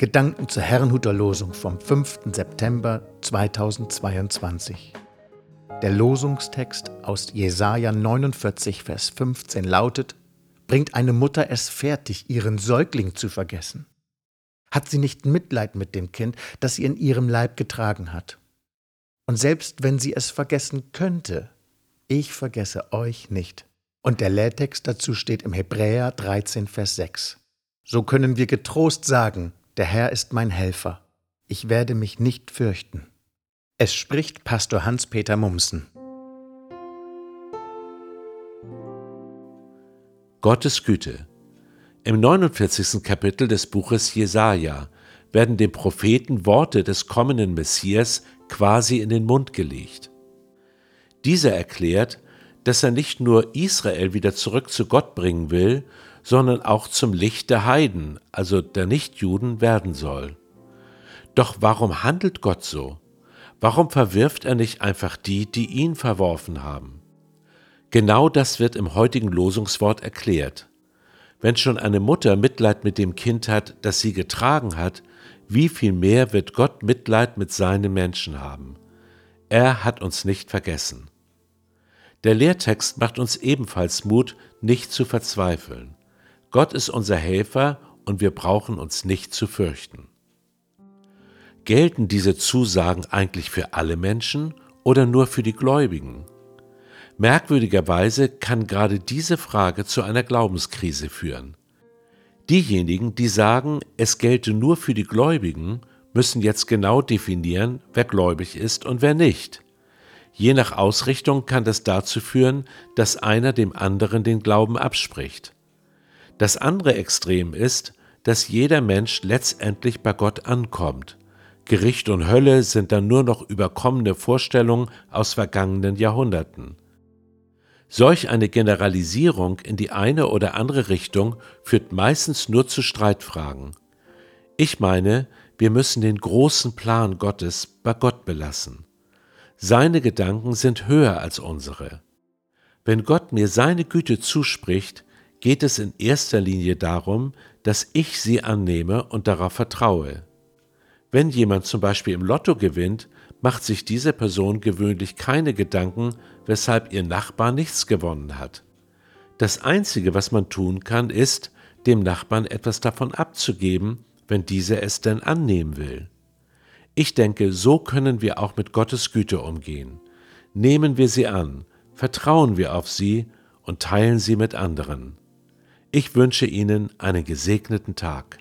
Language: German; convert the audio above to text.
Gedanken zur Herrenhuter Losung vom 5. September 2022. Der Losungstext aus Jesaja 49, Vers 15 lautet: Bringt eine Mutter es fertig, ihren Säugling zu vergessen? Hat sie nicht Mitleid mit dem Kind, das sie in ihrem Leib getragen hat? Und selbst wenn sie es vergessen könnte, ich vergesse euch nicht. Und der Lehrtext dazu steht im Hebräer 13, Vers 6. So können wir getrost sagen, der Herr ist mein Helfer. Ich werde mich nicht fürchten. Es spricht Pastor Hans-Peter Mumsen. Gottes Güte. Im 49. Kapitel des Buches Jesaja werden dem Propheten Worte des kommenden Messias quasi in den Mund gelegt. Dieser erklärt, dass er nicht nur Israel wieder zurück zu Gott bringen will, sondern auch zum Licht der Heiden, also der Nichtjuden, werden soll. Doch warum handelt Gott so? Warum verwirft er nicht einfach die, die ihn verworfen haben? Genau das wird im heutigen Losungswort erklärt. Wenn schon eine Mutter Mitleid mit dem Kind hat, das sie getragen hat, wie viel mehr wird Gott Mitleid mit seinen Menschen haben? Er hat uns nicht vergessen. Der Lehrtext macht uns ebenfalls Mut, nicht zu verzweifeln. Gott ist unser Helfer und wir brauchen uns nicht zu fürchten. Gelten diese Zusagen eigentlich für alle Menschen oder nur für die Gläubigen? Merkwürdigerweise kann gerade diese Frage zu einer Glaubenskrise führen. Diejenigen, die sagen, es gelte nur für die Gläubigen, müssen jetzt genau definieren, wer gläubig ist und wer nicht. Je nach Ausrichtung kann das dazu führen, dass einer dem anderen den Glauben abspricht. Das andere Extrem ist, dass jeder Mensch letztendlich bei Gott ankommt. Gericht und Hölle sind dann nur noch überkommene Vorstellungen aus vergangenen Jahrhunderten. Solch eine Generalisierung in die eine oder andere Richtung führt meistens nur zu Streitfragen. Ich meine, wir müssen den großen Plan Gottes bei Gott belassen. Seine Gedanken sind höher als unsere. Wenn Gott mir seine Güte zuspricht, geht es in erster Linie darum, dass ich sie annehme und darauf vertraue. Wenn jemand zum Beispiel im Lotto gewinnt, macht sich diese Person gewöhnlich keine Gedanken, weshalb ihr Nachbar nichts gewonnen hat. Das Einzige, was man tun kann, ist, dem Nachbarn etwas davon abzugeben, wenn dieser es denn annehmen will. Ich denke, so können wir auch mit Gottes Güte umgehen. Nehmen wir sie an, vertrauen wir auf sie und teilen sie mit anderen. Ich wünsche Ihnen einen gesegneten Tag.